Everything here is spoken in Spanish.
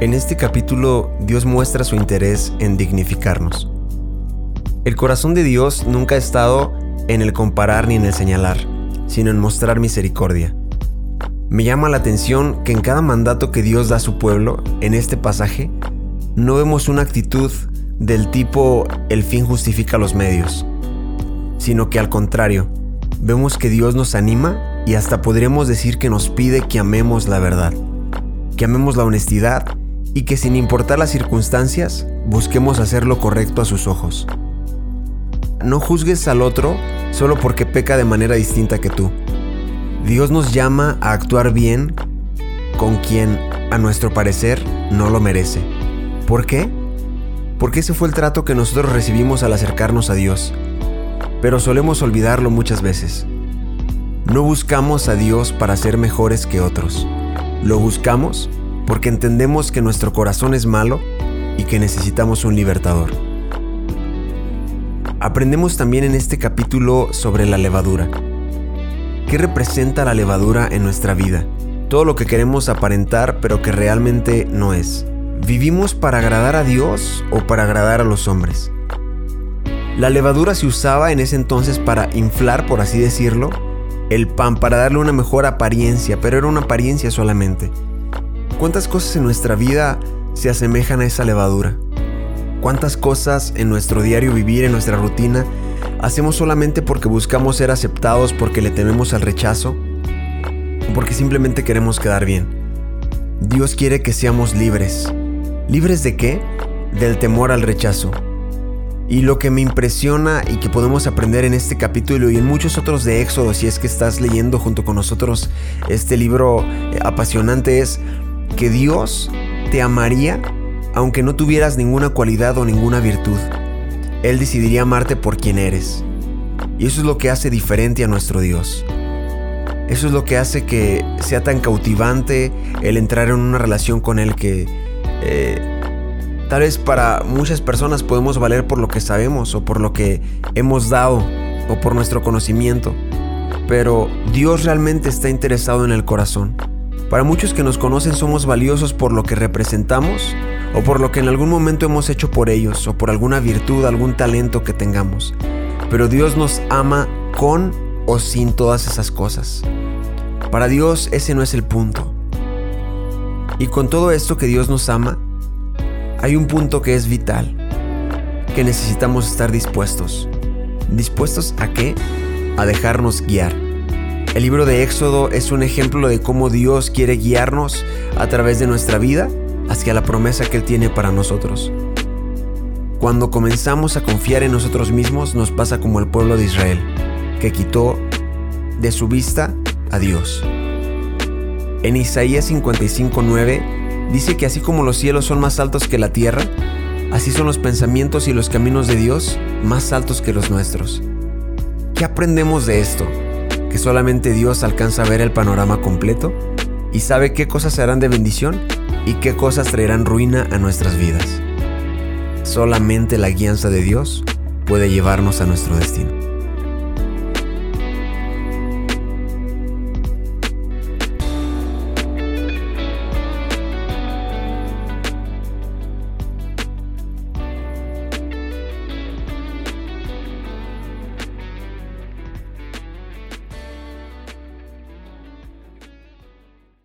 En este capítulo Dios muestra su interés en dignificarnos. El corazón de Dios nunca ha estado en el comparar ni en el señalar, sino en mostrar misericordia. Me llama la atención que en cada mandato que Dios da a su pueblo, en este pasaje, no vemos una actitud del tipo el fin justifica los medios, sino que al contrario, vemos que Dios nos anima y hasta podríamos decir que nos pide que amemos la verdad, que amemos la honestidad y que sin importar las circunstancias, busquemos hacer lo correcto a sus ojos. No juzgues al otro solo porque peca de manera distinta que tú. Dios nos llama a actuar bien con quien, a nuestro parecer, no lo merece. ¿Por qué? Porque ese fue el trato que nosotros recibimos al acercarnos a Dios. Pero solemos olvidarlo muchas veces. No buscamos a Dios para ser mejores que otros. Lo buscamos porque entendemos que nuestro corazón es malo y que necesitamos un libertador. Aprendemos también en este capítulo sobre la levadura. ¿Qué representa la levadura en nuestra vida? Todo lo que queremos aparentar pero que realmente no es. ¿Vivimos para agradar a Dios o para agradar a los hombres? La levadura se usaba en ese entonces para inflar, por así decirlo, el pan, para darle una mejor apariencia, pero era una apariencia solamente. ¿Cuántas cosas en nuestra vida se asemejan a esa levadura? ¿Cuántas cosas en nuestro diario vivir, en nuestra rutina, hacemos solamente porque buscamos ser aceptados, porque le tememos al rechazo o porque simplemente queremos quedar bien? Dios quiere que seamos libres. ¿Libres de qué? Del temor al rechazo. Y lo que me impresiona y que podemos aprender en este capítulo y en muchos otros de Éxodo, si es que estás leyendo junto con nosotros este libro eh, apasionante, es que Dios te amaría aunque no tuvieras ninguna cualidad o ninguna virtud. Él decidiría amarte por quien eres. Y eso es lo que hace diferente a nuestro Dios. Eso es lo que hace que sea tan cautivante el entrar en una relación con Él que eh, tal vez para muchas personas podemos valer por lo que sabemos o por lo que hemos dado o por nuestro conocimiento. Pero Dios realmente está interesado en el corazón. Para muchos que nos conocen somos valiosos por lo que representamos o por lo que en algún momento hemos hecho por ellos o por alguna virtud, algún talento que tengamos. Pero Dios nos ama con o sin todas esas cosas. Para Dios ese no es el punto. Y con todo esto que Dios nos ama, hay un punto que es vital, que necesitamos estar dispuestos. ¿Dispuestos a qué? A dejarnos guiar. El libro de Éxodo es un ejemplo de cómo Dios quiere guiarnos a través de nuestra vida hacia la promesa que Él tiene para nosotros. Cuando comenzamos a confiar en nosotros mismos nos pasa como el pueblo de Israel, que quitó de su vista a Dios. En Isaías 55:9 dice que así como los cielos son más altos que la tierra, así son los pensamientos y los caminos de Dios más altos que los nuestros. ¿Qué aprendemos de esto? Que solamente Dios alcanza a ver el panorama completo y sabe qué cosas serán de bendición y qué cosas traerán ruina a nuestras vidas. Solamente la guianza de Dios puede llevarnos a nuestro destino.